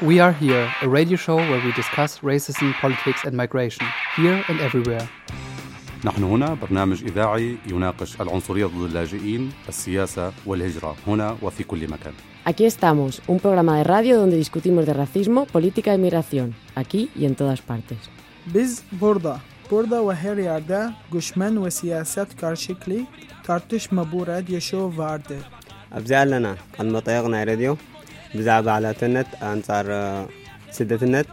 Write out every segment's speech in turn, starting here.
We Are Here, a radio show where we discuss racism, politics and migration, here and everywhere. نحن هنا برنامج إذاعي يناقش العنصرية ضد اللاجئين، السياسة والهجرة هنا وفي كل مكان. Aquí estamos, un programa de radio donde discutimos de racismo, política y migración, aquí y en todas partes. Biz burada, burada ve her yerde düşman ve siyaset karşılıklı tartışma bu radyo show vardır. أبزعلنا قد ما طيقنا راديو ብዛዕባ ዕላትነት ኣንጻር ስደትነት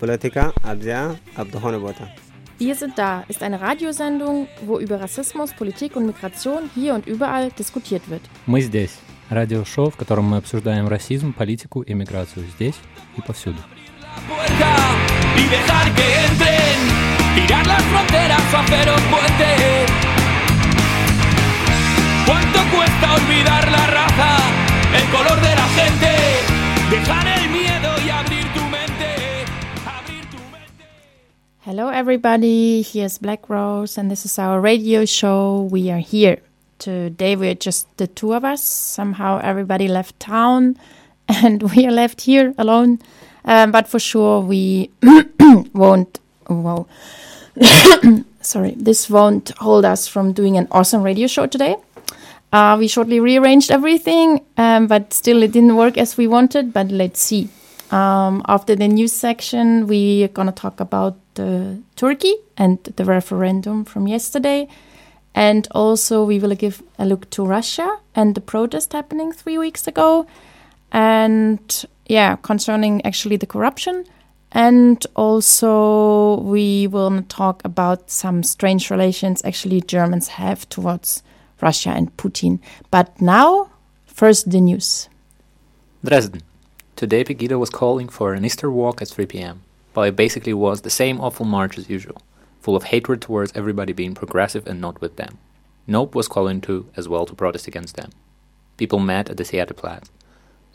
ፖለቲካ ኣብዚኣ ኣብ ዝኾነ ቦታ Wir sind da ist eine Radiosendung, wo über Rassismus, Politik und Migration hier und überall diskutiert wird. Мы здесь. Радиошоу, в котором мы обсуждаем расизм, политику и миграцию здесь и повсюду. puerta y dejar que entren, tirar las fronteras o hacer un puente. ¿Cuánto cuesta olvidar la raza, El color de la gente? Dejar el miedo y abrir tu mente. Abrir tu mente. Hello, everybody. Here's Black Rose, and this is our radio show. We are here. Today, we are just the two of us. Somehow, everybody left town, and we are left here alone. Um, but for sure, we won't. Wow. Sorry, this won't hold us from doing an awesome radio show today. Uh, we shortly rearranged everything, um, but still it didn't work as we wanted. But let's see. Um, after the news section, we're gonna talk about uh, Turkey and the referendum from yesterday, and also we will give a look to Russia and the protest happening three weeks ago, and yeah, concerning actually the corruption. And also, we will talk about some strange relations actually Germans have towards Russia and Putin. But now, first the news. Dresden. Today Pegida was calling for an Easter walk at 3 pm, but it basically was the same awful march as usual, full of hatred towards everybody being progressive and not with them. Nope was calling too, as well to protest against them. People met at the Theaterplatz,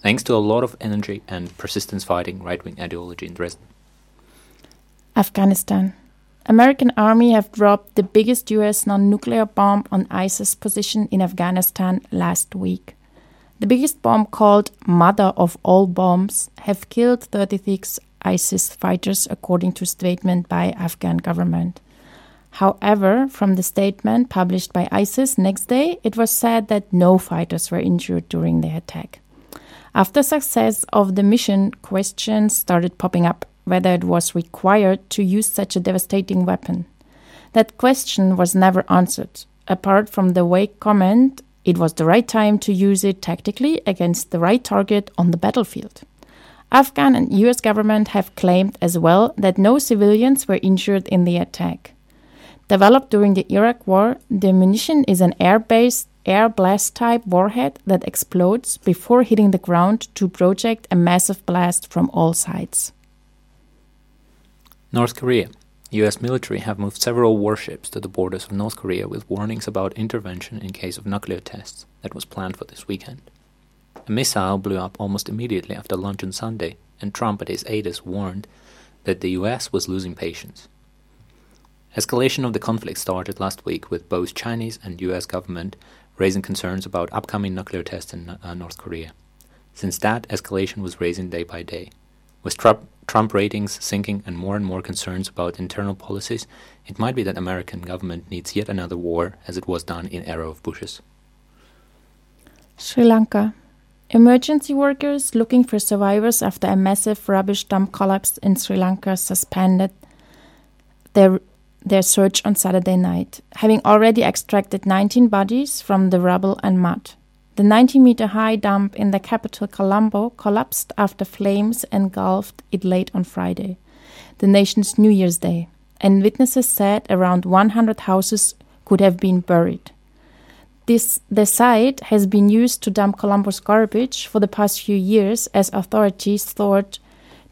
thanks to a lot of energy and persistence fighting right wing ideology in Dresden. Afghanistan. American army have dropped the biggest US non-nuclear bomb on ISIS position in Afghanistan last week. The biggest bomb called Mother of All Bombs have killed 36 ISIS fighters according to statement by Afghan government. However, from the statement published by ISIS next day, it was said that no fighters were injured during the attack. After success of the mission, questions started popping up whether it was required to use such a devastating weapon. That question was never answered, apart from the vague comment it was the right time to use it tactically against the right target on the battlefield. Afghan and US government have claimed as well that no civilians were injured in the attack. Developed during the Iraq War, the munition is an air based air blast type warhead that explodes before hitting the ground to project a massive blast from all sides. North Korea. US military have moved several warships to the borders of North Korea with warnings about intervention in case of nuclear tests that was planned for this weekend. A missile blew up almost immediately after lunch on Sunday, and Trump and his aides warned that the US was losing patience. Escalation of the conflict started last week with both Chinese and US government raising concerns about upcoming nuclear tests in uh, North Korea. Since that, escalation was raising day by day. With Trump, Trump ratings sinking and more and more concerns about internal policies, it might be that American government needs yet another war as it was done in era of Bushes. Sri Lanka. Emergency workers looking for survivors after a massive rubbish dump collapse in Sri Lanka suspended their their search on Saturday night, having already extracted 19 bodies from the rubble and mud. The 90 meter high dump in the capital Colombo collapsed after flames engulfed it late on Friday, the nation's New Year's Day, and witnesses said around 100 houses could have been buried. This, the site has been used to dump Colombo's garbage for the past few years as authorities thought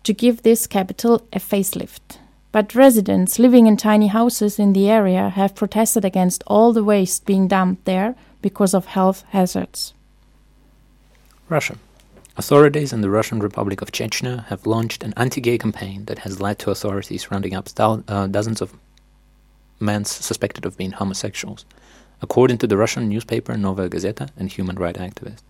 to give this capital a facelift. But residents living in tiny houses in the area have protested against all the waste being dumped there because of health hazards. Russia. Authorities in the Russian Republic of Chechnya have launched an anti gay campaign that has led to authorities rounding up thou- uh, dozens of men suspected of being homosexuals, according to the Russian newspaper Novaya Gazeta and human rights activists.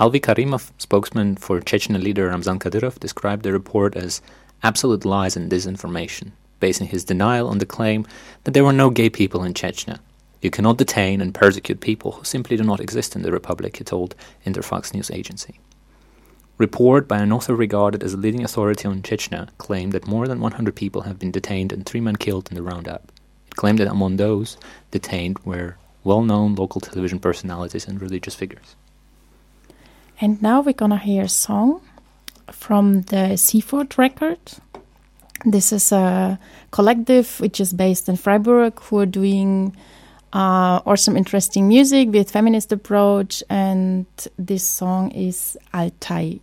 Alvi Karimov, spokesman for Chechen leader Ramzan Kadyrov, described the report as absolute lies and disinformation, basing his denial on the claim that there were no gay people in Chechnya. You cannot detain and persecute people who simply do not exist in the republic, he told Interfax news agency. Report by an author regarded as a leading authority on Chechnya claimed that more than 100 people have been detained and three men killed in the roundup. It claimed that among those detained were well-known local television personalities and religious figures. And now we're gonna hear a song from the Seaford record. This is a collective which is based in Freiburg who are doing uh, some interesting music with feminist approach, and this song is Altai.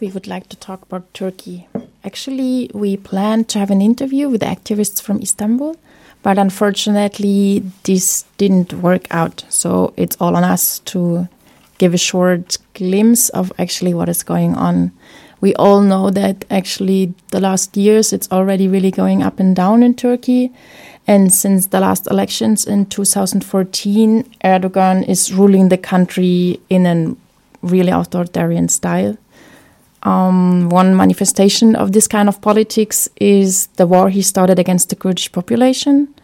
We would like to talk about Turkey. Actually, we planned to have an interview with activists from Istanbul, but unfortunately, this didn't work out. So it's all on us to give a short glimpse of actually what is going on. We all know that actually the last years it's already really going up and down in Turkey. And since the last elections in 2014, Erdogan is ruling the country in a really authoritarian style. Um, one manifestation of this kind of politics is the war he started against the Kurdish population.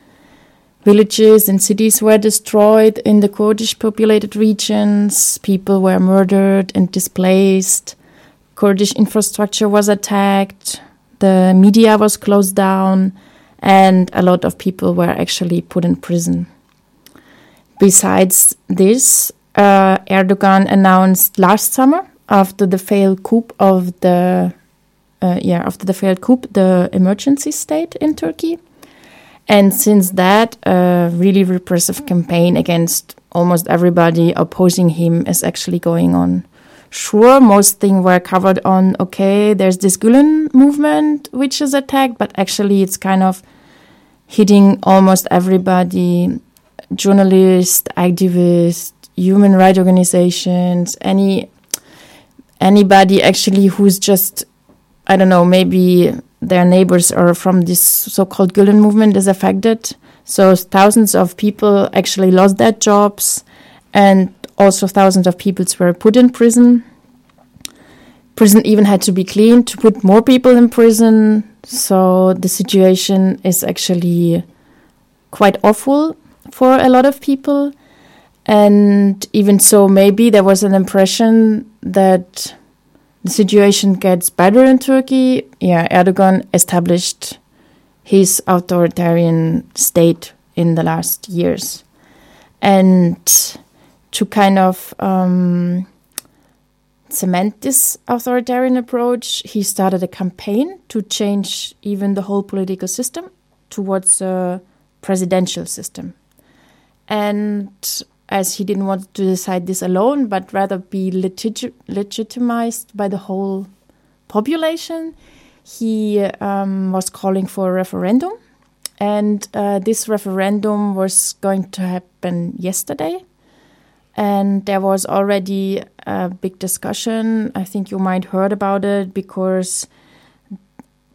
Villages and cities were destroyed in the Kurdish populated regions, people were murdered and displaced, Kurdish infrastructure was attacked, the media was closed down, and a lot of people were actually put in prison. Besides this, uh, Erdogan announced last summer after the failed coup of the uh, yeah after the failed coup the emergency state in Turkey, And since that, a really repressive campaign against almost everybody opposing him is actually going on. Sure, most things were covered on, okay, there's this Gulen movement which is attacked, but actually it's kind of hitting almost everybody journalists, activists, human rights organizations, any anybody actually who's just I don't know, maybe their neighbors or from this so-called Gulen movement is affected. So thousands of people actually lost their jobs, and also thousands of people were put in prison. Prison even had to be cleaned to put more people in prison. So the situation is actually quite awful for a lot of people. And even so, maybe there was an impression that the situation gets better in Turkey. Yeah, Erdogan established his authoritarian state in the last years. And to kind of um, cement this authoritarian approach, he started a campaign to change even the whole political system towards a presidential system. And as he didn't want to decide this alone, but rather be legit- legitimized by the whole population, he um, was calling for a referendum. And uh, this referendum was going to happen yesterday. And there was already a big discussion. I think you might heard about it because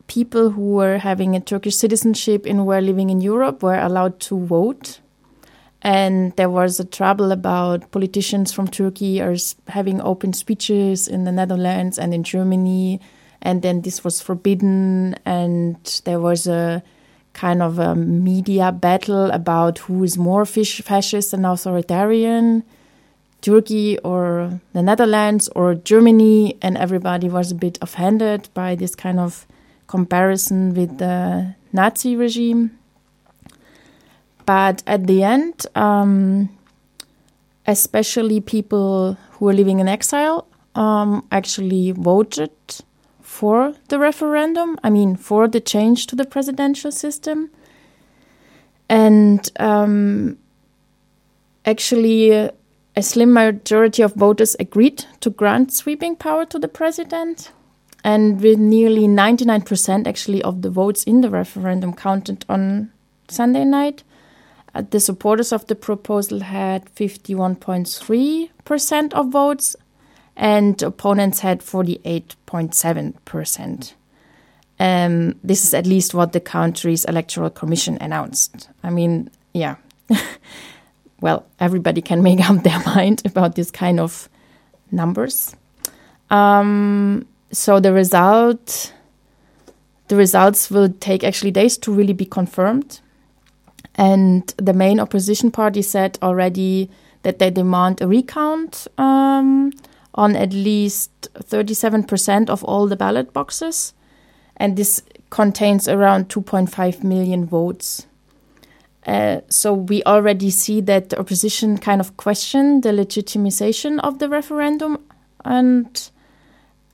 people who were having a Turkish citizenship and were living in Europe were allowed to vote and there was a trouble about politicians from Turkey are having open speeches in the Netherlands and in Germany, and then this was forbidden, and there was a kind of a media battle about who is more fascist and authoritarian, Turkey or the Netherlands or Germany, and everybody was a bit offended by this kind of comparison with the Nazi regime. But at the end, um, especially people who are living in exile um, actually voted for the referendum. I mean, for the change to the presidential system. And um, actually, a slim majority of voters agreed to grant sweeping power to the president. And with nearly 99% actually of the votes in the referendum counted on Sunday night, uh, the supporters of the proposal had 51.3% of votes, and opponents had 48.7%. Um, this is at least what the country's electoral commission announced. I mean, yeah. well, everybody can make up their mind about this kind of numbers. Um, so the result, the results will take actually days to really be confirmed. And the main opposition party said already that they demand a recount um, on at least 37% of all the ballot boxes. And this contains around 2.5 million votes. Uh, so we already see that the opposition kind of questioned the legitimization of the referendum, and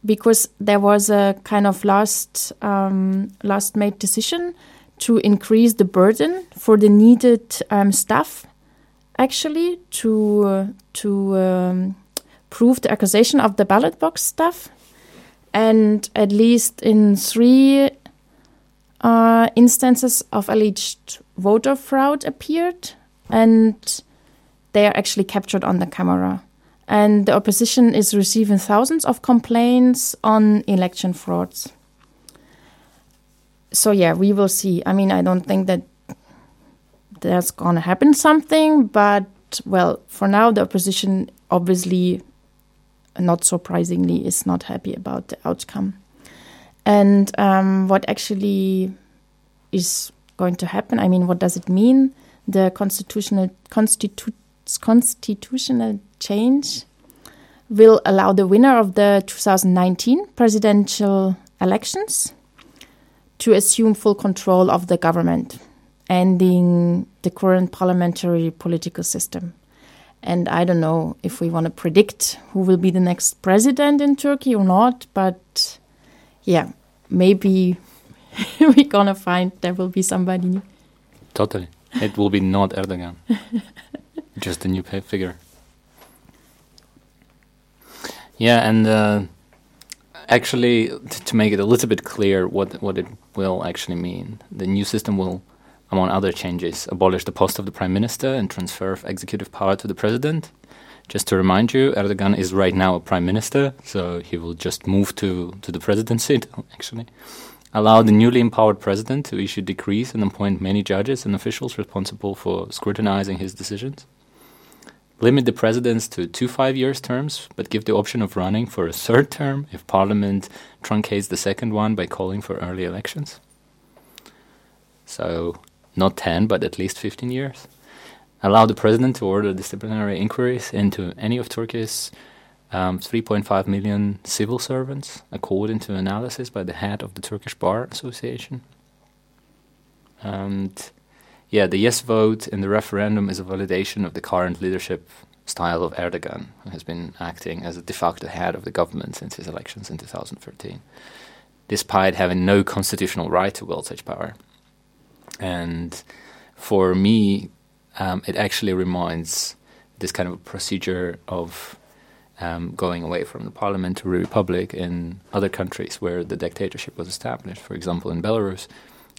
because there was a kind of last um, last made decision to increase the burden for the needed um, staff, actually, to uh, to um, prove the accusation of the ballot box staff, and at least in three uh, instances of alleged voter fraud appeared, and they are actually captured on the camera. And the opposition is receiving thousands of complaints on election frauds so yeah, we will see. I mean, I don't think that that's gonna happen something, but well, for now, the opposition obviously, not surprisingly, is not happy about the outcome. And um, what actually is going to happen? I mean, what does it mean? The constitutional constitu- constitutional change will allow the winner of the 2019 presidential elections to assume full control of the government, ending the current parliamentary political system. And I don't know if we want to predict who will be the next president in Turkey or not, but yeah, maybe we're gonna find there will be somebody new. Totally. It will be not Erdogan. Just a new figure. Yeah, and uh, actually, to make it a little bit clear what what it will actually mean, the new system will, among other changes, abolish the post of the prime minister and transfer executive power to the president. Just to remind you, Erdogan is right now a prime minister, so he will just move to, to the presidency, actually. Allow the newly empowered president to issue decrees and appoint many judges and officials responsible for scrutinizing his decisions. Limit the presidents to two five years terms, but give the option of running for a third term if parliament truncates the second one by calling for early elections. So, not 10, but at least 15 years allow the president to order disciplinary inquiries into any of Turkey's um, 3.5 million civil servants, according to analysis by the head of the Turkish Bar Association. And yeah, the yes vote in the referendum is a validation of the current leadership style of Erdogan, who has been acting as a de facto head of the government since his elections in 2013, despite having no constitutional right to wield such power. And for me, um, it actually reminds this kind of procedure of um, going away from the parliamentary republic in other countries where the dictatorship was established. For example, in Belarus,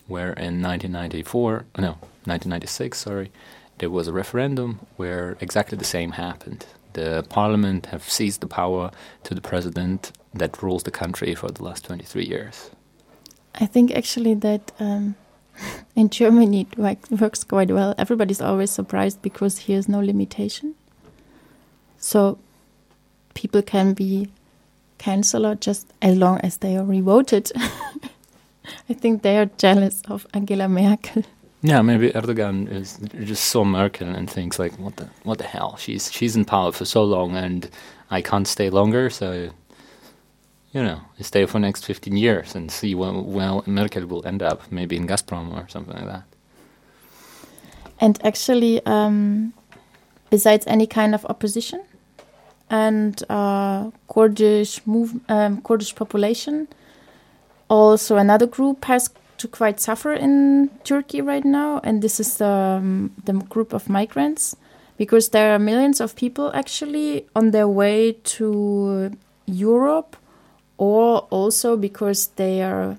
where in 1994, no, 1996, sorry, there was a referendum where exactly the same happened. The parliament have seized the power to the president that rules the country for the last 23 years. I think actually that um, in Germany it works quite well. Everybody's always surprised because here's no limitation. So people can be cancelled just as long as they are revoted. I think they are jealous of Angela Merkel. Yeah, maybe Erdogan is just so Merkel and thinks like, what the what the hell? She's she's in power for so long, and I can't stay longer. So you know, stay for next 15 years and see where, where Merkel will end up, maybe in Gazprom or something like that. And actually, um, besides any kind of opposition and uh, Kurdish move, um, Kurdish population, also another group has to quite suffer in Turkey right now, and this is the, um, the group of migrants, because there are millions of people actually on their way to Europe or also because they are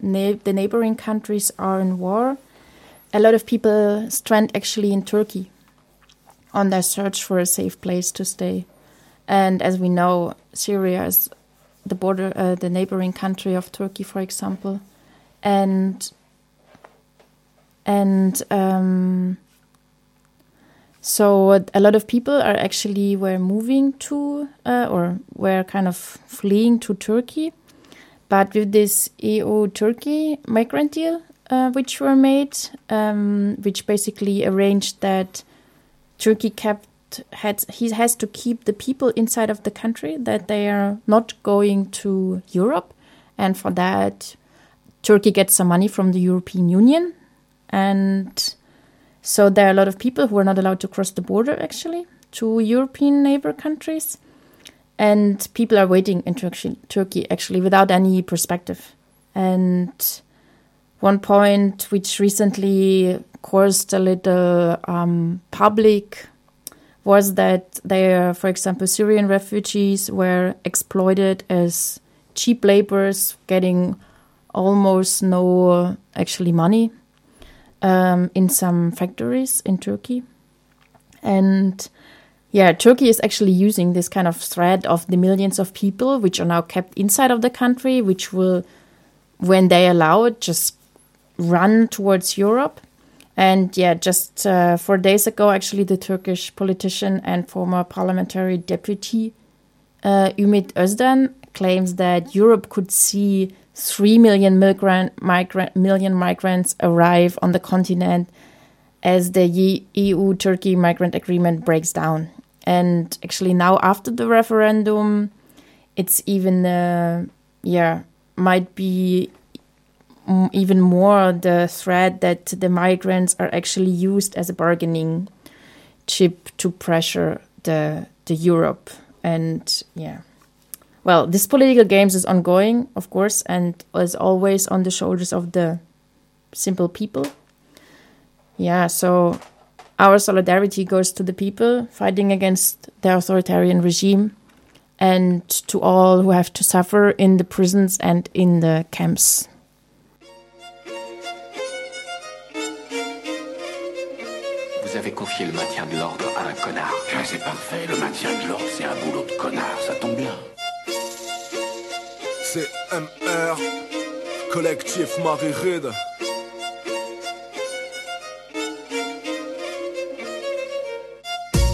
the neighboring countries are in war. A lot of people strand actually in Turkey on their search for a safe place to stay. And as we know, Syria is the border, uh, the neighboring country of Turkey, for example, and and um, so a lot of people are actually were moving to uh, or were kind of fleeing to Turkey, but with this EU-Turkey migrant deal, uh, which were made, um, which basically arranged that Turkey kept had he has to keep the people inside of the country that they are not going to Europe, and for that, Turkey gets some money from the European Union, and so there are a lot of people who are not allowed to cross the border actually to European neighbor countries. And people are waiting in Turkey actually without any perspective. And one point which recently caused a little um, public was that there, for example, Syrian refugees were exploited as cheap laborers, getting almost no actually money um, in some factories in Turkey. And yeah, Turkey is actually using this kind of threat of the millions of people which are now kept inside of the country, which will, when they allow it, just run towards Europe. And yeah, just uh, four days ago, actually, the Turkish politician and former parliamentary deputy uh, Ümit Özdağ claims that Europe could see 3 million migrant, migrant, million migrants arrive on the continent as the EU Turkey migrant agreement breaks down. And actually, now after the referendum, it's even, uh, yeah, might be even more the threat that the migrants are actually used as a bargaining chip to pressure the the Europe and yeah well, this political games is ongoing, of course, and is always on the shoulders of the simple people. Yeah, so our solidarity goes to the people fighting against the authoritarian regime and to all who have to suffer in the prisons and in the camps. Vous avez confié le maintien de l'ordre à un connard. Ah, c'est parfait, le maintien de l'ordre, c'est collectif Marie Ride.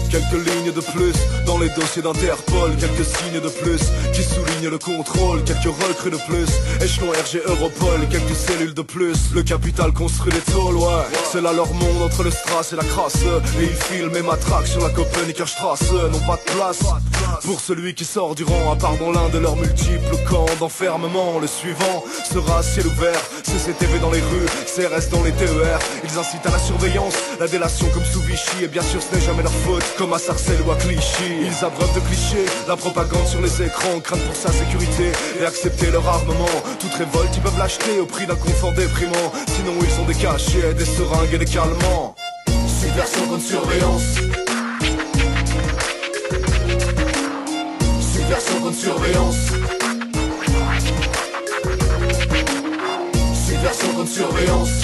Quelques lignes de plus dans les dossiers d'Interpol. Quelques signes de plus qui soulignent le contrôle. Quelques recrues de plus, échelon RG Europol. Quelques cellules de plus, le capital construit les tôles Ouais, c'est là leur monde entre le strass et la crasse. Et ils filment et matraquent sur la Strasse. N'ont pas de place pour celui qui sort du rang À part dans l'un de leurs multiples camps d'enfermement Le suivant sera ciel ouvert CCTV dans les rues, CRS dans les TER Ils incitent à la surveillance, la délation comme sous Vichy Et bien sûr ce n'est jamais leur faute comme à Sarcelles ou à Clichy. Ils abreuvent de clichés, la propagande sur les écrans, craignent pour sa sécurité et accepter leur armement. Toute révolte, ils peuvent l'acheter au prix d'un confort déprimant. Sinon, ils ont des cachets, des seringues et des calmants. Subversion contre surveillance. Subversion contre surveillance.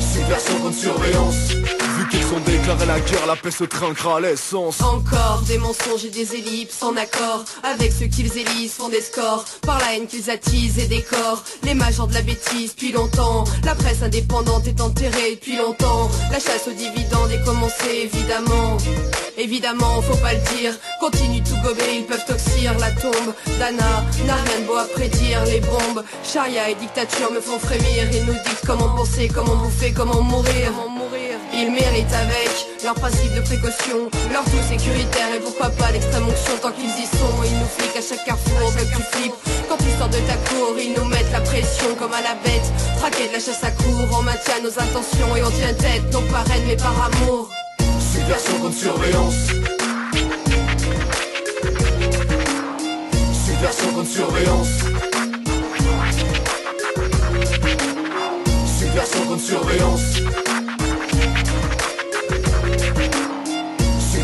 Subversion contre surveillance. Qu'ils ont déclaré la guerre, la paix se trinquera à l'essence. Encore des mensonges et des ellipses en accord Avec ceux qu'ils élisent font des scores Par la haine qu'ils attisent et décorent. Les majors de la bêtise depuis longtemps. La presse indépendante est enterrée depuis longtemps. La chasse aux dividendes est commencée évidemment. Évidemment, faut pas le dire, continue tout gober, ils peuvent toxir la tombe. Dana n'a rien de beau à prédire, les bombes. Charia et dictature me font frémir. Ils nous disent comment penser, comment bouffer, comment mourir. Ils méritent avec leur principe de précaution Leur tout sécuritaire et pourquoi pas l'extrême onction Tant qu'ils y sont, ils nous fliquent à chaque carrefour que tu flippes Quand tu sors de ta cour, ils nous mettent la pression comme à la bête Traquer de la chasse à cour, on maintient nos intentions Et on tient tête, non par haine mais par amour Subversion contre surveillance. Subversion contre surveillance. Subversion contre surveillance.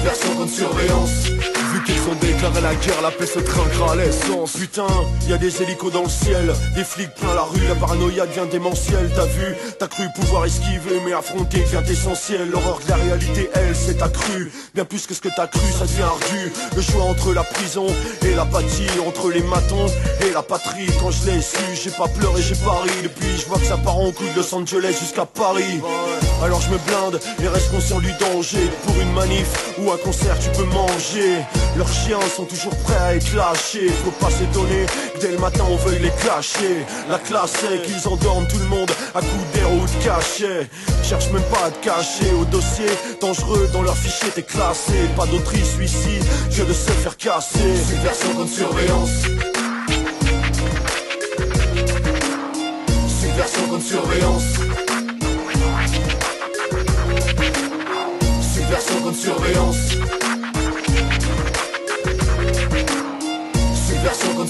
Subversion contre surveillance. Qu'ils ont déclaré la guerre, la paix se trinquera à l'essence. Putain, y a des hélicos dans le ciel Des flics plein la rue, la paranoïa devient démentielle. T'as vu, t'as cru pouvoir esquiver Mais affronter devient essentiel. L'horreur de la réalité, elle, c'est accru. Bien plus que ce que t'as cru, ça devient ardu. Le choix entre la prison et l'apathie Entre les matons et la patrie. Quand je l'ai su, j'ai pas pleuré, j'ai pari Depuis, je vois que ça part en couille de Los Angeles jusqu'à Paris. Alors je me blinde et reste conscient du danger. Pour une manif ou un concert, tu peux manger leurs chiens sont toujours prêts à être lâchés. Faut pas s'étonner dès le matin on veuille les cacher La classe est qu'ils endorment tout le monde à coups d'air ou de cachet. Cherche même pas à te cacher. Au dossier Dangereux dans leur fichier t'es classé. Pas d'autrice suicide que de se faire casser. Subversion contre surveillance. Subversion contre surveillance. Subversion contre surveillance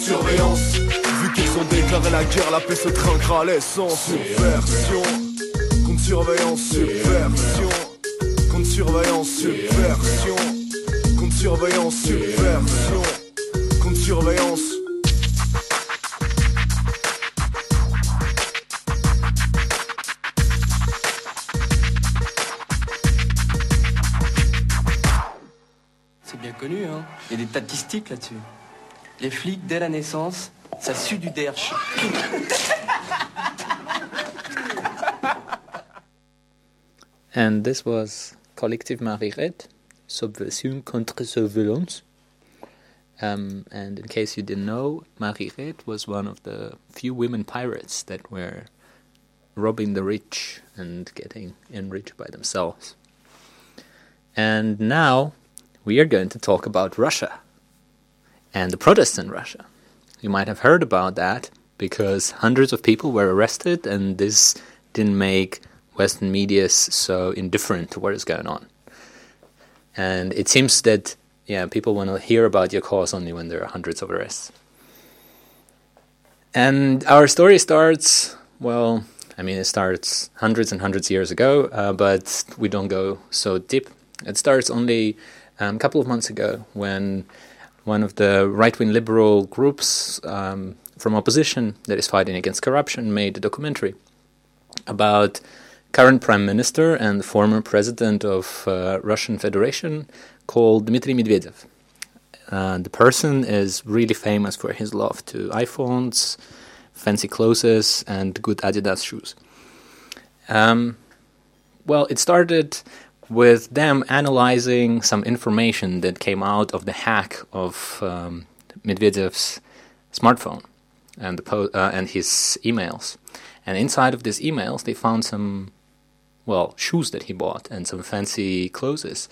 surveillance. Vu qu'ils ont déclaré la guerre, la paix se trinquera l'essence. Subversion, contre surveillance, subversion, contre surveillance, subversion, contre surveillance, subversion, contre surveillance. C'est bien connu, hein. Il y a des statistiques là-dessus. Les flics, dès la naissance, ça sue du derche. And this was Collective Mary Read, Subversion contre Surveillance. Um, and in case you didn't know, Mary Read was one of the few women pirates that were robbing the rich and getting enriched by themselves. And now we are going to talk about Russia and the protests in Russia. You might have heard about that because hundreds of people were arrested, and this didn't make Western media so indifferent to what is going on. And it seems that yeah, people want to hear about your cause only when there are hundreds of arrests. And our story starts well I mean, it starts hundreds and hundreds of years ago, uh, but we don't go so deep. It starts only um, a couple of months ago when one of the right wing liberal groups um, from opposition that is fighting against corruption made a documentary about current prime minister and former president of uh, Russian Federation called Dmitry Medvedev. Uh, the person is really famous for his love to iPhones, fancy clothes, and good Adidas shoes. Um, well, it started with them analyzing some information that came out of the hack of um, Medvedev's smartphone and the po- uh, and his emails. And inside of these emails, they found some, well, shoes that he bought and some fancy clothes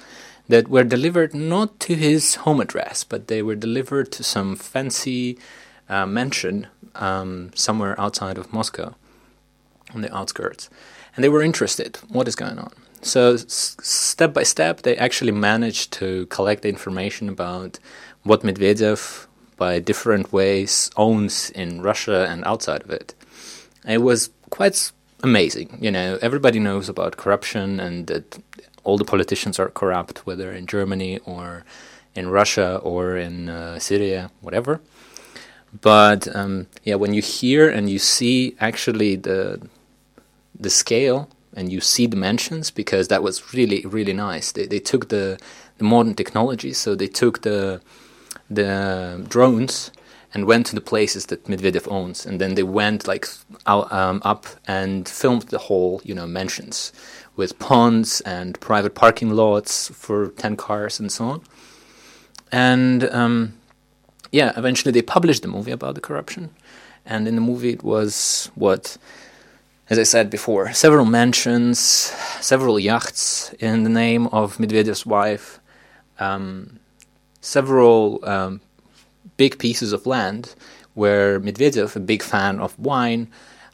that were delivered not to his home address, but they were delivered to some fancy uh, mansion um, somewhere outside of Moscow, on the outskirts. And they were interested. What is going on? So s- step by step, they actually managed to collect information about what Medvedev, by different ways, owns in Russia and outside of it. It was quite amazing. You know, everybody knows about corruption and that all the politicians are corrupt, whether in Germany or in Russia or in uh, Syria, whatever. But um, yeah, when you hear and you see actually the the scale and you see dimensions, because that was really really nice. They they took the, the modern technology, so they took the the drones and went to the places that Medvedev owns, and then they went like out, um, up and filmed the whole, you know, mansions with ponds and private parking lots for ten cars and so on. And um, yeah, eventually they published the movie about the corruption, and in the movie it was what, as I said before, several mansions, several yachts in the name of Medvedev's wife. Um, several um, big pieces of land where Medvedev, a big fan of wine,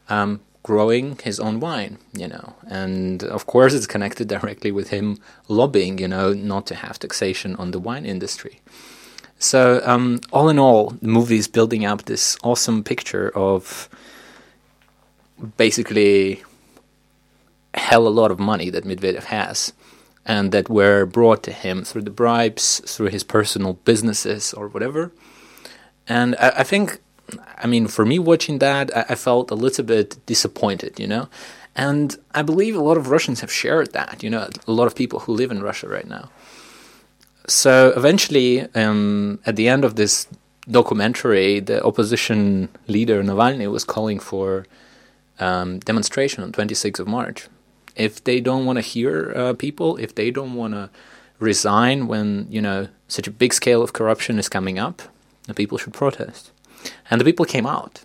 um, growing his own wine, you know. And of course, it's connected directly with him lobbying, you know, not to have taxation on the wine industry. So, um, all in all, the movie is building up this awesome picture of basically hell a lot of money that Medvedev has and that were brought to him through the bribes, through his personal businesses or whatever. And I, I think, I mean, for me watching that, I, I, felt a little bit disappointed, you know. And I believe a lot of Russians have shared that, you know, a lot of people who live in Russia right now. So eventually, um, at the end of this documentary, the opposition leader Navalny was calling for um, demonstration on 26th of March if they don't want to hear uh, people, if they don't want to resign when you know such a big scale of corruption is coming up, the people should protest. And the people came out,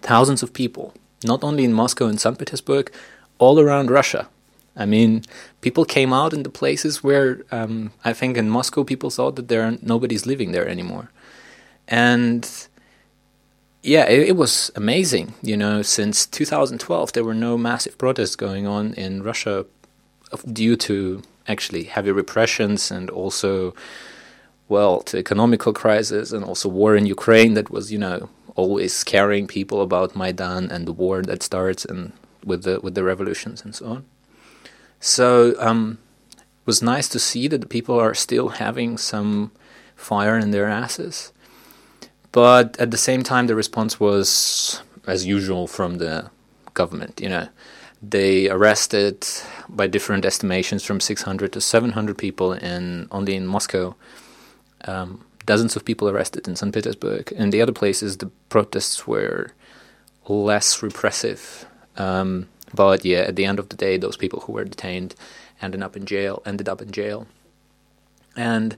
thousands of people, not only in Moscow and St. Petersburg, all around Russia. I mean, people came out in the places where um, I think in Moscow people thought that there nobody's living there anymore, and yeah, it, it, was amazing. You know, since 2012, there were no massive protests going on in Russia due to actually heavy repressions and also, well, to economical crisis and also war in Ukraine that was, you know, always scaring people about Maidan and the war that starts and with the with the revolutions and so on. So um, it was nice to see that the people are still having some fire in their asses but at the same time, the response was, as usual, from the government. You know, they arrested, by different estimations, from 600 to 700 people in only in Moscow. Um, dozens of people arrested in St. Petersburg. In the other places, the protests were less repressive. Um, but yeah, at the end of the day, those people who were detained ended up in jail. Ended up in jail, and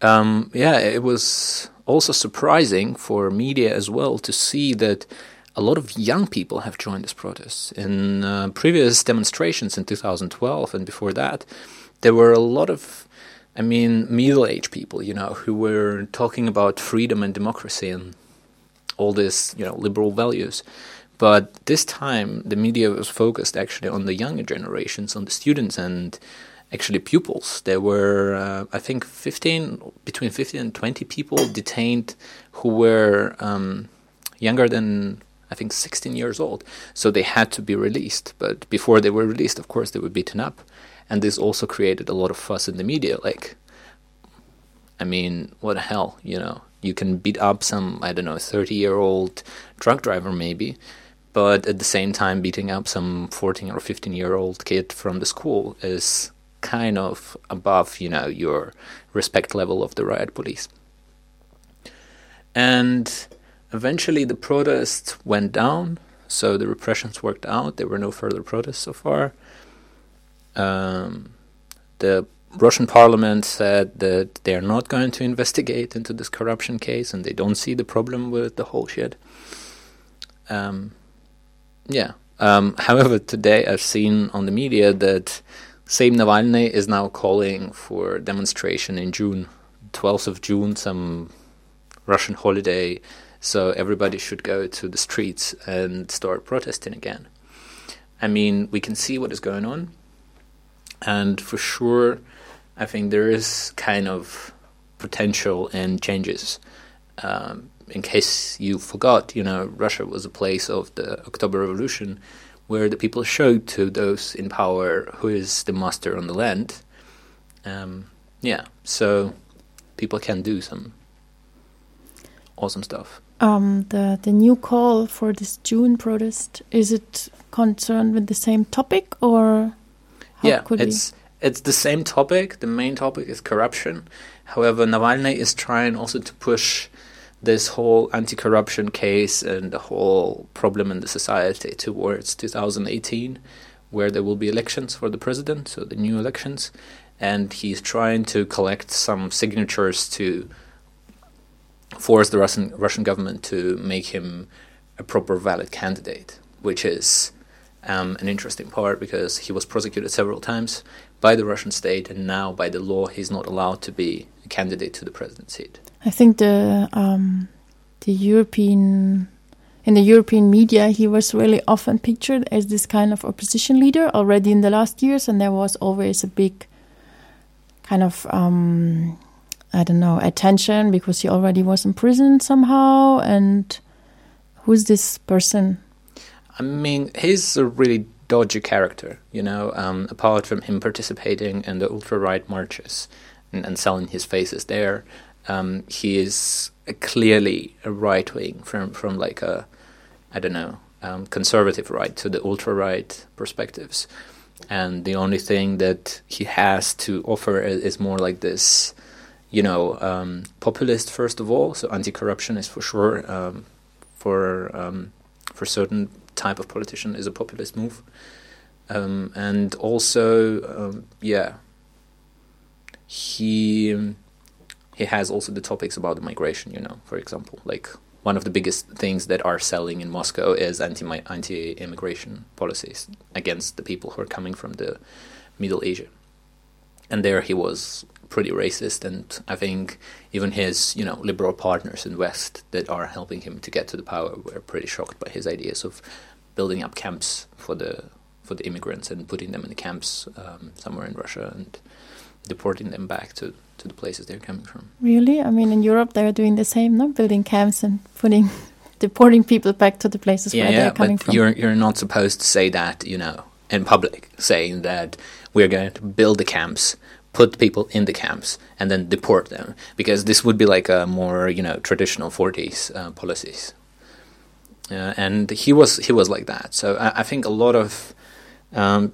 um, yeah, it was also surprising for media as well to see that a lot of young people have joined this protest. In uh, previous demonstrations in 2012 and before that, there were a lot of, I mean, middle aged people, you know, who were talking about freedom and democracy and all these, you know, liberal values. But this time, the media was focused actually on the younger generations, on the students and actually pupils. There were, uh, I think, 15, between 15 and 20 people detained who were um, younger than, I think, 16 years old. So they had to be released. But before they were released, of course, they were beaten up. And this also created a lot of fuss in the media. Like, I mean, what the hell, you know? You can beat up some, I don't know, 30 year old truck driver, maybe, but at the same time, beating up some 14 or 15 year old kid from the school is kind of above, you know, your respect level of the riot police. And eventually the protests went down, so the repressions worked out. There were no further protests so far. Um, the Russian parliament said that they're not going to investigate into this corruption case and they don't see the problem with the whole shit. Um, yeah. Um, however, today I've seen on the media that same Navalny is now calling for demonstration in June, 12th of June, some Russian holiday, so everybody should go to the streets and start protesting again. I mean, we can see what is going on, and for sure, I think there is kind of potential and changes. Um, in case you forgot, you know, Russia was a place of the October Revolution where the people showed to those in power who is the master on the land. Um, yeah, so people can do some awesome stuff. Um, the the new call for this June protest is it concerned with the same topic or yeah, it's it's the same topic. The main topic is corruption. However, Navalny is trying also to push this whole anti-corruption case and the whole problem in the society towards 2018, where there will be elections for the president, so the new elections, and he's trying to collect some signatures to force the Russian Russian government to make him a proper valid candidate, which is um, an interesting part because he was prosecuted several times by the Russian state, and now by the law he's not allowed to be a candidate to the presidency seat. I think the um, the European in the European media he was really often pictured as this kind of opposition leader already in the last years, and there was always a big kind of um, I don't know, attention because he already was in prison somehow. And who's this person? I mean, he's a really dodgy character, you know, um, apart from him participating in the ultra right marches and, and, selling his faces there. Um, he is clearly a right wing from, from like a, I don't know, um, conservative right to the ultra right perspectives. And the only thing that he has to offer is, is more like this you know, um, populist first of all. So anti-corruption is for sure um, for um, for certain type of politician is a populist move, um, and also yeah, he he has also the topics about the migration. You know, for example, like one of the biggest things that are selling in Moscow is anti anti immigration policies against the people who are coming from the Middle Asia, and there he was pretty racist, and I think even his you know liberal partners in West that are helping him to get to the power were pretty shocked by his ideas of building up camps for the for the immigrants and putting them in the camps um, somewhere in Russia and deporting them back to to the places they're coming from. Really, I mean, in Europe they are doing the same, no, building camps and putting deporting people back to the places yeah, where yeah, they're coming but from. You're you're not supposed to say that, you know, in public, saying that we're going to build the camps put people in the camps and then deport them because this would be like a more you know traditional 40s uh, policies uh, and he was he was like that so I, I think a lot of um,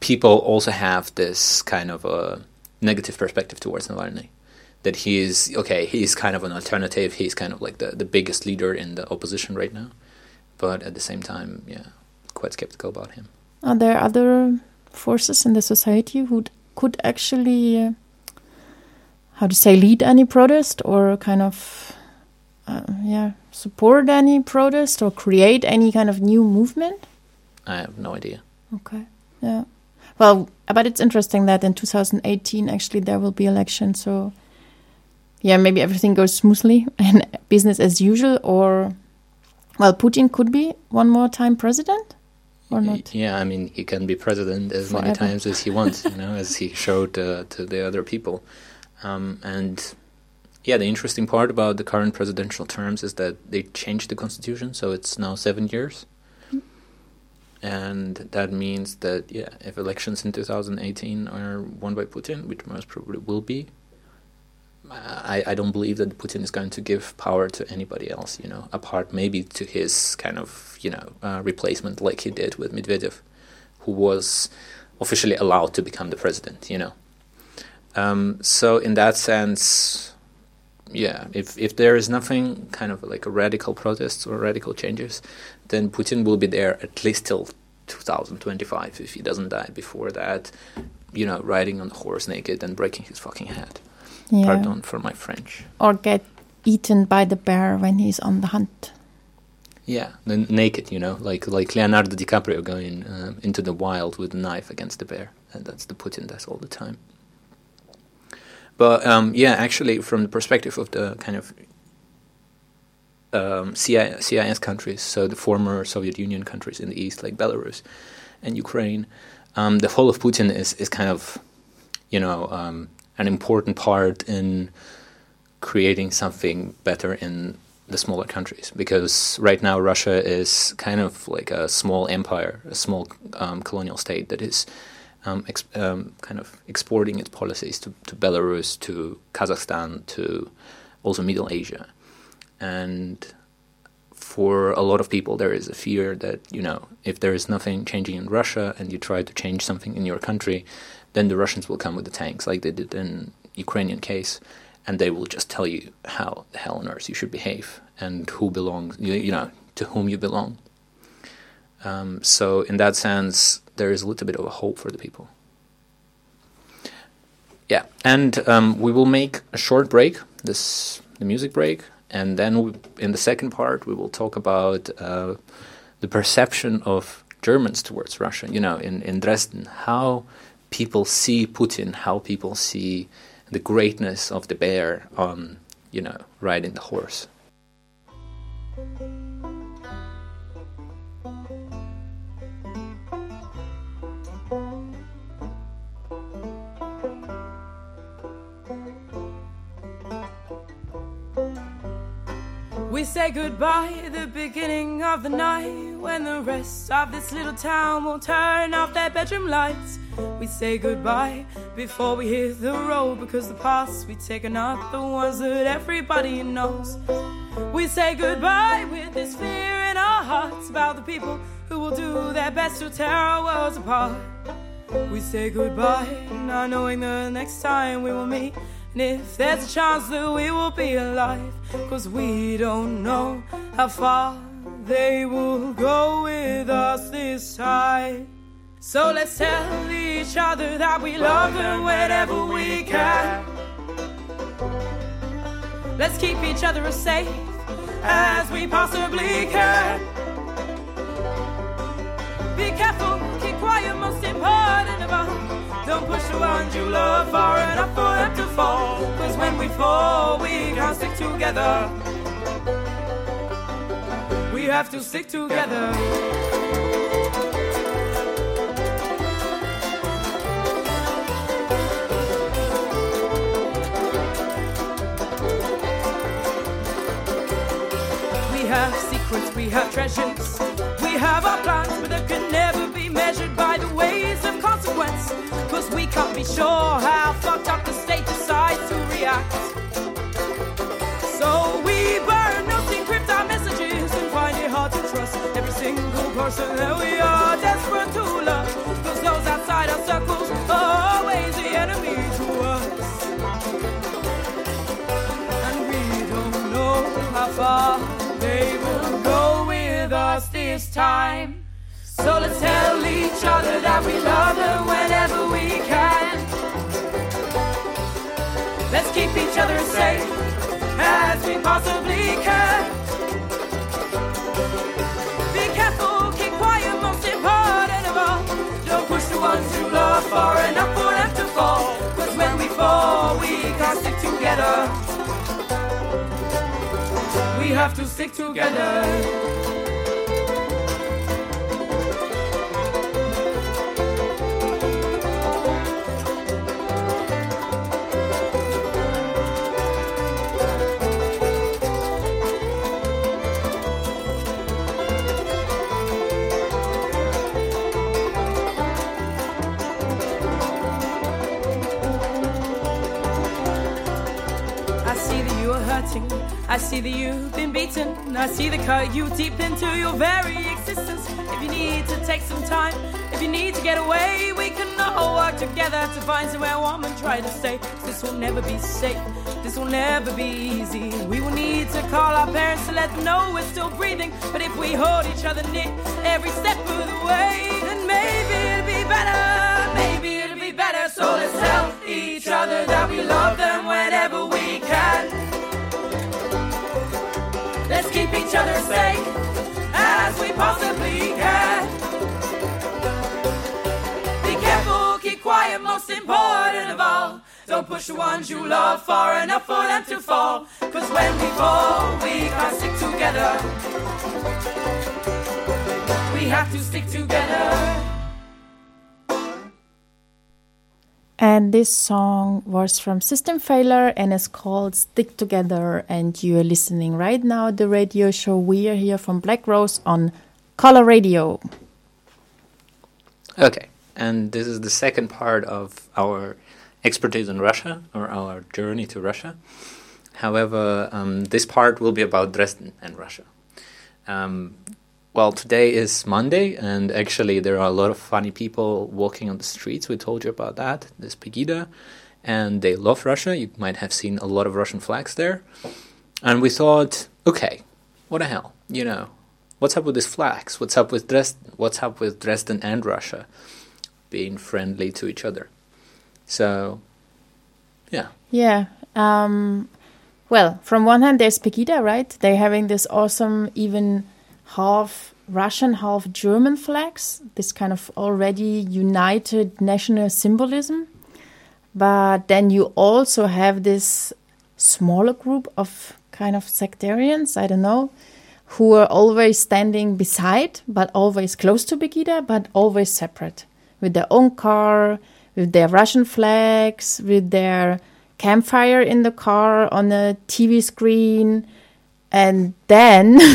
people also have this kind of a negative perspective towards Navalny that he is okay he's kind of an alternative he's kind of like the, the biggest leader in the opposition right now but at the same time yeah quite skeptical about him are there other forces in the society who could actually, uh, how to say, lead any protest or kind of, uh, yeah, support any protest or create any kind of new movement? I have no idea. Okay. Yeah. Well, but it's interesting that in 2018 actually there will be elections. So, yeah, maybe everything goes smoothly and business as usual. Or, well, Putin could be one more time president or not? Yeah, I mean, he can be president as Forever. many times as he wants, you know, as he showed uh, to the other people. Um, and yeah, the interesting part about the current presidential terms is that they changed the constitution, so it's now seven years. And that means that, yeah, if elections in 2018 are won by Putin, which most probably will be, I, I don't believe that Putin is going to give power to anybody else, you know, apart maybe to his kind of, you know, uh, replacement like he did with Medvedev, who was officially allowed to become the president, you know. Um, so in that sense, yeah, if if there is nothing kind of like a radical protests or radical changes, then Putin will be there at least till 2025 if he doesn't die before that, you know, riding on the horse naked and breaking his fucking head. Yeah. Pardon for my French. Or get eaten by the bear when he's on the hunt. Yeah, then naked, you know, like like Leonardo DiCaprio going uh, into the wild with a knife against the bear, and that's the Putin does all the time. But um, yeah, actually, from the perspective of the kind of um, CI, CIS countries, so the former Soviet Union countries in the east, like Belarus and Ukraine, um, the fall of Putin is, is kind of, you know, um, an important part in creating something better in the smaller countries. Because right now Russia is kind of like a small empire, a small um, colonial state that is um, um, kind of exporting its policies to, to Belarus, to Kazakhstan, to also Middle Asia. And for a lot of people, there is a fear that, you know, if there is nothing changing in Russia and you try to change something in your country, then the Russians will come with the tanks, like they did in Ukrainian case, and they will just tell you how the hell on earth you should behave and who belongs, you, you know, to whom you belong. Um, so in that sense, there is a little bit of a hope for the people. Yeah, and um, we will make a short break, this the music break, and then we, in the second part we will talk about uh, the perception of Germans towards Russia. You know, in in Dresden, how people see Putin, how people see the greatness of the bear on, you know, riding the horse. Say goodbye at the beginning of the night when the rest of this little town will turn off their bedroom lights. We say goodbye before we hit the road because the paths we take are not the ones that everybody knows. We say goodbye with this fear in our hearts about the people who will do their best to tear our worlds apart. We say goodbye, not knowing the next time we will meet. And if there's a chance that we will be alive, cause we don't know how far they will go with us this time. So let's tell each other that we love them whenever we can. Let's keep each other as safe as we possibly can. Be careful, keep quiet, most important of all. Don't push the ones you love far enough for them to fall. Cause when we fall, we can't stick together. We have to stick together. We have secrets, we have treasures, we have our plans, sure how fucked up the state decides to react. So we burn notes, encrypt our messages, and find it hard to trust every single person that we are desperate to love. Cause those outside our circles are always the enemy to us. And we don't know how far they will go with us this time. Tell each other that we love them whenever we can. Let's keep each other safe as we possibly can. Be careful, keep quiet, most important of all. Don't push the ones you love far enough for them to fall. Cause when we fall, we can't stick together. We have to stick together. I see that you've been beaten. I see the cut you deep into your very existence. If you need to take some time, if you need to get away, we can all work together to find somewhere warm and try to stay. This will never be safe. This will never be easy. We will need to call our parents to let them know we're still breathing. But if we hold each other near every step of the way, then maybe it'll be better. Maybe it'll be better. So let's tell each other that we love them whenever we can. Possibly can. Be careful, keep quiet, most important of all. Don't push the ones you love far enough for them to fall. Cause when we fall, we can't stick together. We have to stick together. And this song was from System Failure and is called Stick Together. And you are listening right now the radio show. We are here from Black Rose on Coloradio. Okay, and this is the second part of our expertise in Russia or our journey to Russia. However, um, this part will be about Dresden and Russia. Um, well, today is Monday, and actually, there are a lot of funny people walking on the streets. We told you about that. This Pegida, and they love Russia. You might have seen a lot of Russian flags there. And we thought, okay, what the hell? You know, what's up with this flags? What's up with Dresden? What's up with Dresden and Russia being friendly to each other? So, yeah. Yeah. Um, well, from one hand, there's Pegida, right? They're having this awesome, even half Russian, half German flags, this kind of already united national symbolism. But then you also have this smaller group of kind of sectarians, I don't know, who are always standing beside, but always close to Pegida, but always separate, with their own car, with their Russian flags, with their campfire in the car on a TV screen. And then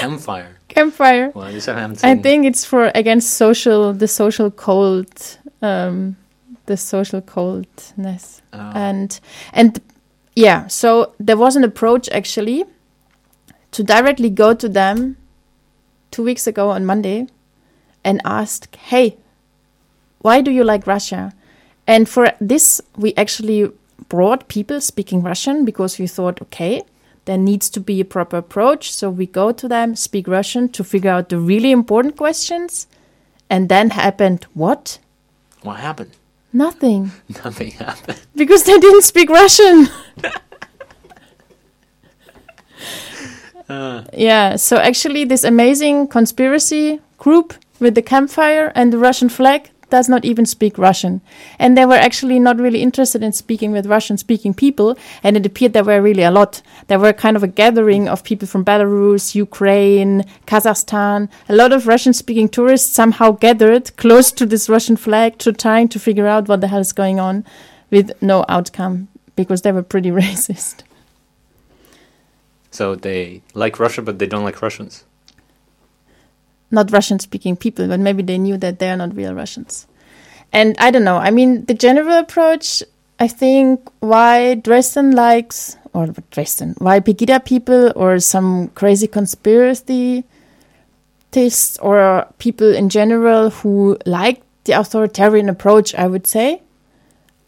Campfire. campfire. Well, you said I I think it's for against social the social cold um the social coldness. Oh. And and yeah, so there was an approach actually to directly go to them two weeks ago on Monday and ask, Hey, why do you like Russia? And for this we actually brought people speaking Russian because we thought, okay, there needs to be a proper approach. So we go to them, speak Russian to figure out the really important questions. And then happened what? What happened? Nothing. Nothing happened. Because they didn't speak Russian. Uh, yeah, so actually, this amazing conspiracy group with the campfire and the Russian flag does not even speak Russian. And they were actually not really interested in speaking with Russian speaking people. And it appeared there were really a lot. There were kind of a gathering of people from Belarus, Ukraine, Kazakhstan. A lot of Russian speaking tourists somehow gathered close to this Russian flag to trying to figure out what the hell is going on with no outcome because they were pretty racist. so they like Russia, but they don't like Russians. Not Russian speaking people, but maybe they knew that they're not real Russians. And I don't know. I mean, the general approach, I think, why Dresden likes, or Dresden, why Pegida people or some crazy conspiracy theorists or people in general who like the authoritarian approach, I would say,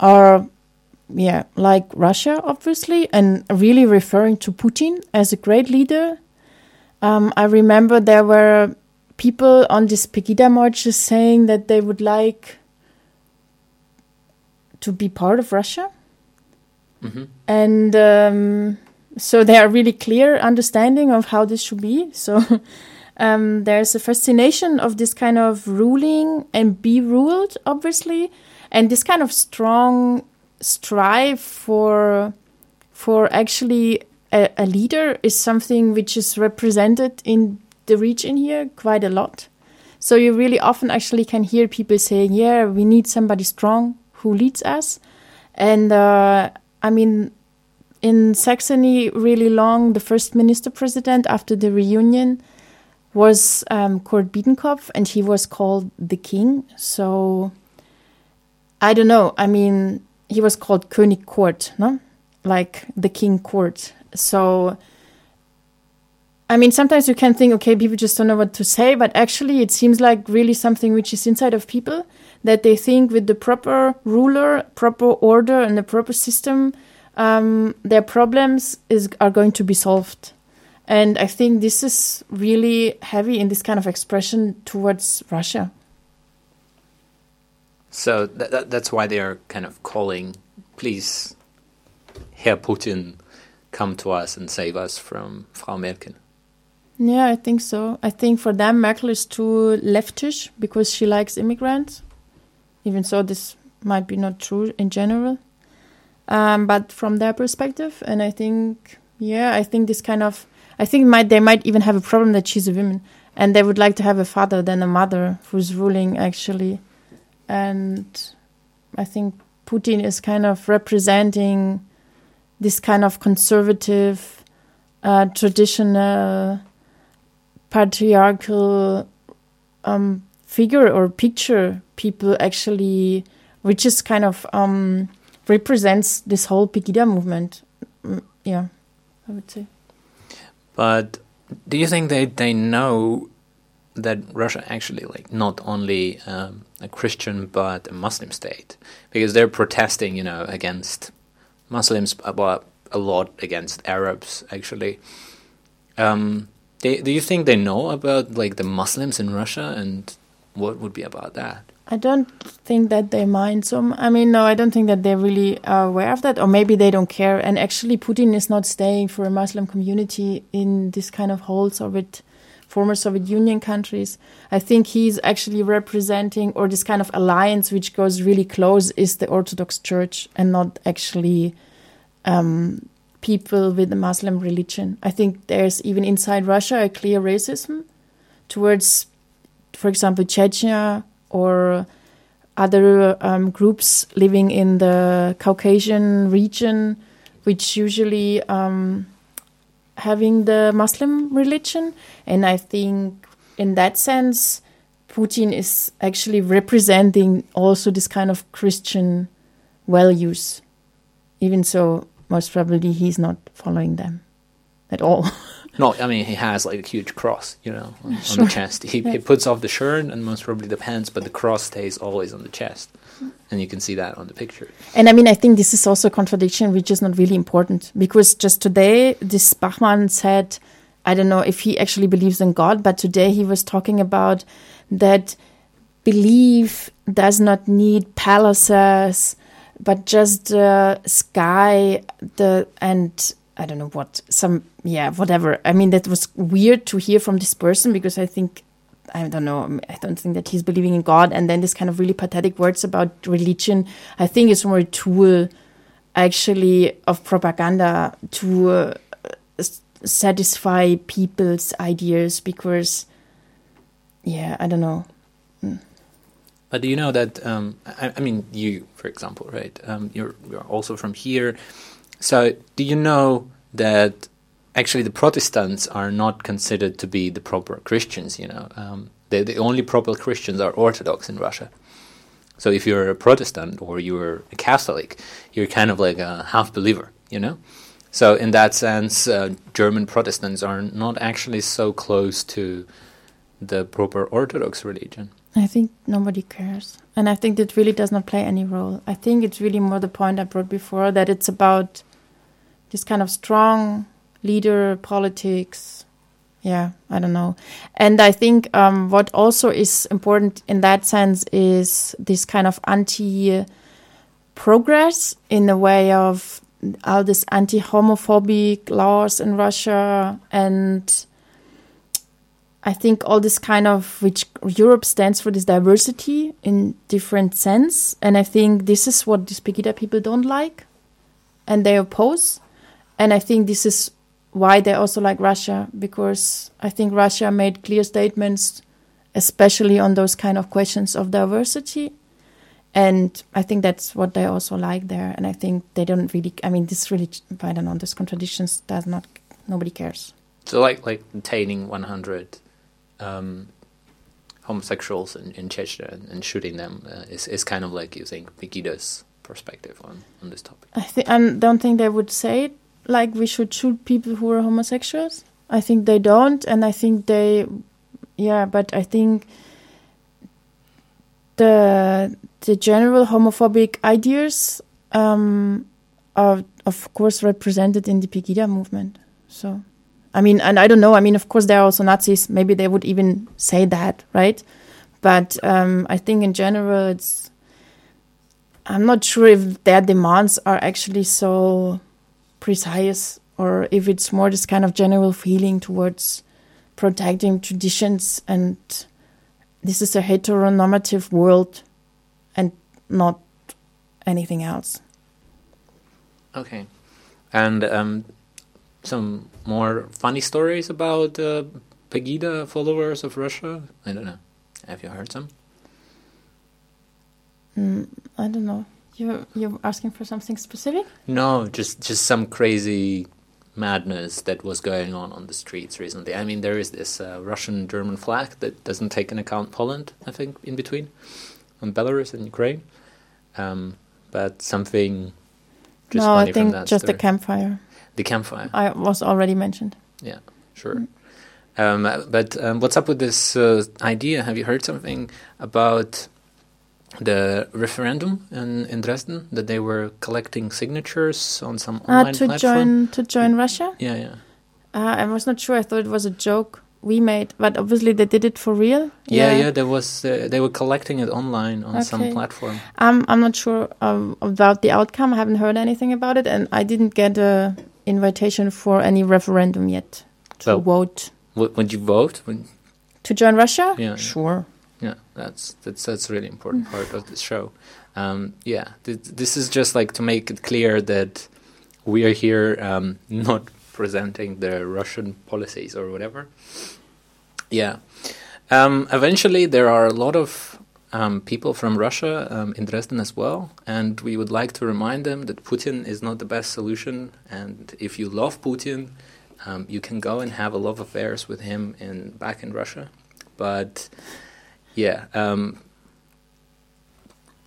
are, yeah, like Russia, obviously, and really referring to Putin as a great leader. Um, I remember there were people on this Pegida march marches saying that they would like to be part of Russia. Mhm. And um, so they are really clear understanding of how this should be. So um, there's a fascination of this kind of ruling and be ruled, obviously, and this kind of strong strive for for actually a, a leader is something which is represented in the region here quite a lot. So you really often actually can hear people saying, "Yeah, we need somebody strong who leads us," and uh, I mean, in Saxony, really long, the first minister president after the reunion was um, Kurt Biedenkopf, and he was called the king. So I don't know. I mean, he was called König Kurt, no? like the king court. So, I mean, sometimes you can think, okay, people just don't know what to say, but actually, it seems like really something which is inside of people that they think with the proper ruler, proper order, and the proper system, um, their problems is are going to be solved. And I think this is really heavy in this kind of expression towards Russia. So that, that, that's why they are kind of calling, please, Herr Putin, come to us and save us from Frau Merkel. Yeah, I think so. I think for them, Merkel is too leftish because she likes immigrants. Even so, this might be not true in general. Um, but from their perspective, and I think, yeah, I think this kind of, I think might they might even have a problem that she's a woman, and they would like to have a father than a mother who's ruling actually, and I think Putin is kind of representing this kind of conservative, uh, traditional, patriarchal um, figure or picture people actually, which is kind of um, represents this whole Pegida movement. Mm, yeah, I would say. But do you think they they know that Russia actually like not only um, a Christian but a Muslim state because they're protesting, you know, against Muslims, but a lot against Arabs actually. Um, they, do you think they know about like the Muslims in Russia and what would be about that? I don't think that they mind so. I mean, no, I don't think that they really are aware of that, or maybe they don't care. And actually, Putin is not staying for a Muslim community in this kind of whole Soviet, former Soviet Union countries. I think he's actually representing, or this kind of alliance which goes really close, is the Orthodox Church, and not actually um, people with the Muslim religion. I think there's even inside Russia a clear racism towards, for example, Chechnya or other um, groups living in the Caucasian region, which usually um, having the Muslim religion. And I think in that sense, Putin is actually representing also this kind of Christian values. Even so, most probably he's not following them at all. No, I mean he has like a huge cross, you know, on, Sure. on the chest. He, Yeah. he puts off the shirt and most probably the pants, but the cross stays always on the chest, and you can see that on the picture. And I mean, I think this is also a contradiction which is not really important because just today, this Bachmann said, I don't know if he actually believes in God, but today he was talking about that belief does not need palaces, but just the sky, the and I don't know what some yeah whatever. I mean, that was weird to hear from this person because I think I don't know. I don't think that he's believing in God. And then this kind of really pathetic words about religion. I think it's more a tool, actually, of propaganda to uh, satisfy people's ideas. Because, yeah, I don't know. But do you know that? Um, I, I mean, you, for example, right? Um, you're you're also from here. So, do you know that actually the Protestants are not considered to be the proper Christians? You know, um, the the only proper Christians are Orthodox in Russia. So, if you're a Protestant or you're a Catholic, you're kind of like a half believer. You know. So, in that sense, uh, German Protestants are not actually so close to the proper Orthodox religion. I think nobody cares. And I think that really does not play any role. I think it's really more the point I brought before that it's about this kind of strong leader politics. Yeah, I don't know. And I think um, what also is important in that sense is this kind of anti progress in the way of all this anti homophobic laws in Russia and I think all this kind of which Europe stands for this diversity in different sense, and I think this is what these Pegida people don't like, and they oppose, and I think this is why they also like Russia because I think Russia made clear statements, especially on those kind of questions of diversity, and I think that's what they also like there, and I think they don't really. I mean, this really, I don't know, this contradictions does not. Nobody cares. So like like detaining 100 um, homosexuals in, in Chechnya and, and shooting them uh, is is kind of like think Pegida's perspective on, on this topic? I I don't think they would say like we should shoot people who are homosexuals. I think they don't, and I think they, yeah, but I think the the general homophobic ideas um, are of course represented in the Pegida movement. So, I mean, and I don't know. I mean, of course, there are also Nazis. Maybe they would even say that, right? But um, I think in general, it's. I'm not sure if their demands are actually so precise or if it's more this kind of general feeling towards protecting traditions and this is a heteronormative world and not anything else. Okay. And um, some more funny stories about uh, Pegida followers of Russia? I don't know. Have you heard some? Mm, I don't know. You you're asking for something specific? No, just just some crazy madness that was going on on the streets recently. I mean, there is this uh, Russian German flag that doesn't take into account Poland, I think, in between, and Belarus and Ukraine. Um, but something. Just no, I think just story. the campfire. The campfire. I was already mentioned. Yeah, sure. Um, uh, but um, what's up with this uh, idea? Have you heard something about the referendum in, in Dresden that they were collecting signatures on some Ah, online to platform? join to join Russia. Yeah, yeah. Uh, I was not sure. I thought it was a joke we made, but obviously they did it for real. Yeah, yeah. There was uh, they were collecting it online on some platform. Okay. platform. Um, I'm not sure um, about the outcome. I haven't heard anything about it, and I didn't get a invitation for any referendum yet to So- vote would you vote? Would- to join Russia. Yeah, sure. Yeah, that's that's that's a really important part of the show. Um, yeah, th- this is just like to make it clear that we are here um, not presenting the Russian policies or whatever. Yeah. Um, eventually, there are a lot of um, people from Russia um, in Dresden as well, and we would like to remind them that Putin is not the best solution. And if you love Putin, um, you can go and have a love affairs with him in back in Russia. But yeah, um,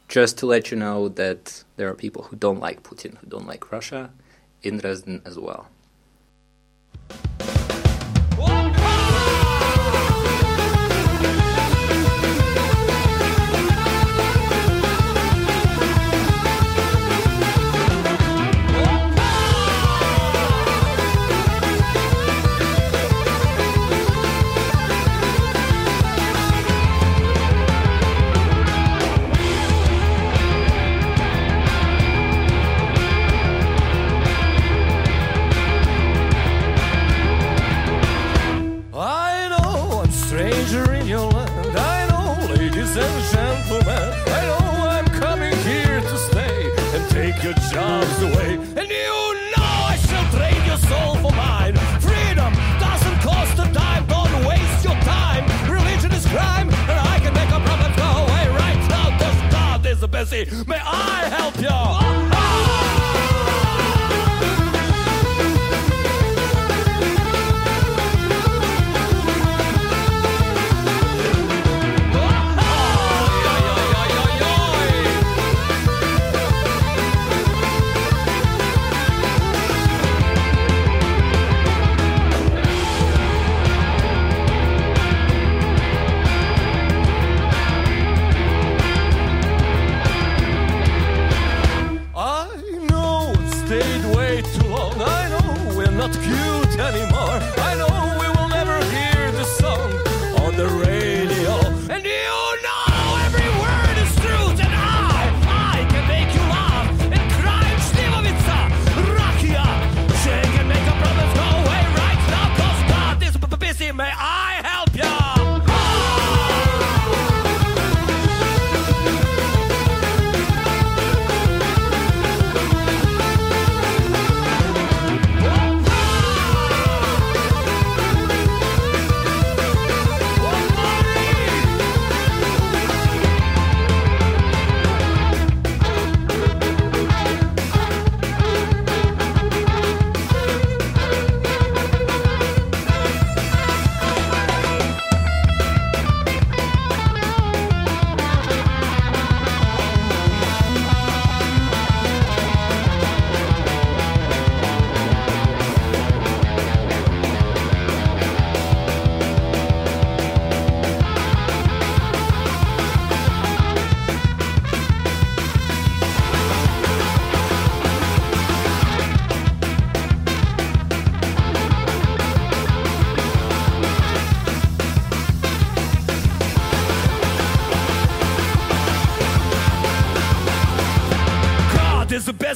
just to let you know that there are people who don't like Putin, who don't like Russia, in Dresden as well. May I help you?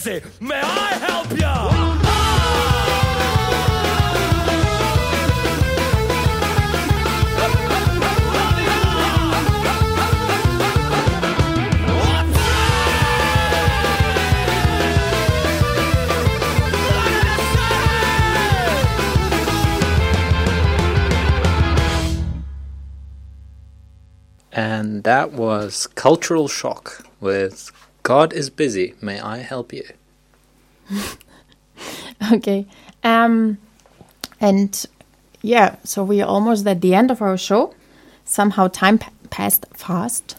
May I help ya? And that was Kultur Shock with God is Busy, May I Help You? okay. Um, and yeah, so we are almost at the end of our show. Somehow time pa- passed fast.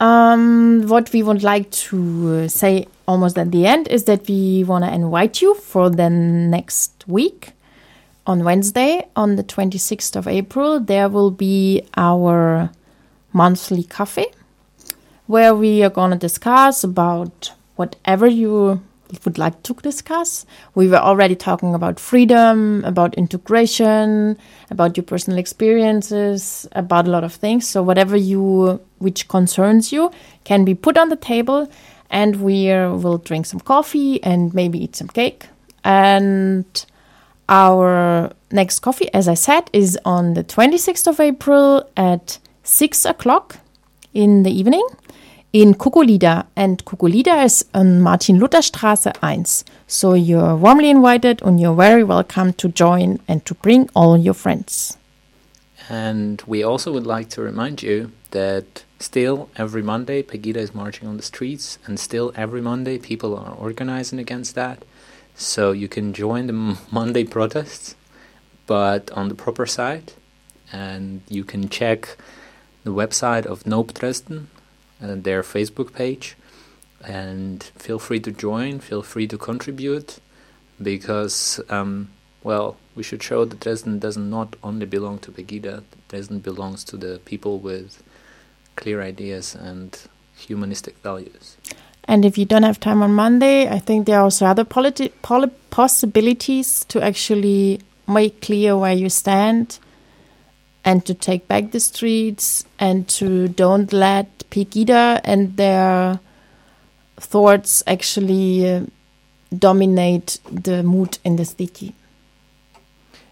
Um, what we would like to uh, say almost at the end is that we want to invite you for the next week on Wednesday, on the 26th of April. There will be our monthly coffee where we are going to discuss about whatever you would like to discuss. We were already talking about freedom, about integration, about your personal experiences, about a lot of things. So whatever you which concerns you can be put on the table and we will drink some coffee and maybe eat some cake. And our next coffee, as I said, is on the 26th of April at 6 o'clock in the evening in Kukulida. And Kukulida is on Martin Luther Straße 1. So you're warmly invited and you're very welcome to join and to bring all your friends. And we also would like to remind you that still every Monday Pegida is marching on the streets, and still every Monday people are organizing against that. So you can join the Monday protests, but on the proper side, and you can check the website of Nope Dresden their Facebook page, and feel free to join, feel free to contribute, because um, well, we should show that Dresden does not only belong to Pegida, Dresden belongs to the people with clear ideas and humanistic values. And if you don't have time on Monday, I think there are also other possibilities to actually make clear where you stand and to take back the streets and to don't let Pegida and their thoughts actually uh, dominate the mood in the city.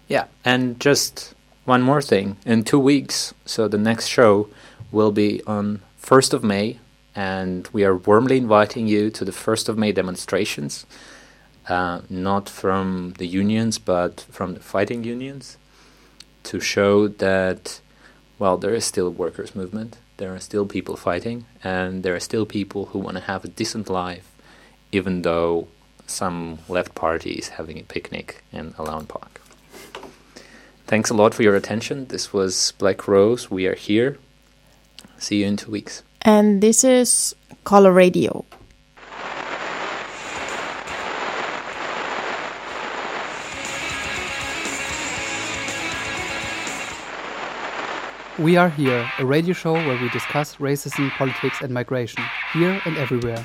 Yeah, and just one more thing. In two weeks, so the next show will be on 1st of May, and we are warmly inviting you to the 1st of May demonstrations, uh, not from the unions, but from the fighting unions, to show that, well, there is still a workers' movement, there are still people fighting, and there are still people who want to have a decent life, even though some left party is having a picnic in Alaun Park. Thanks a lot for your attention. This was Black Rose. We are here. See you in two weeks. And this is Coloradio. We Are Here, a radio show where we discuss racism, politics, and migration, here and everywhere.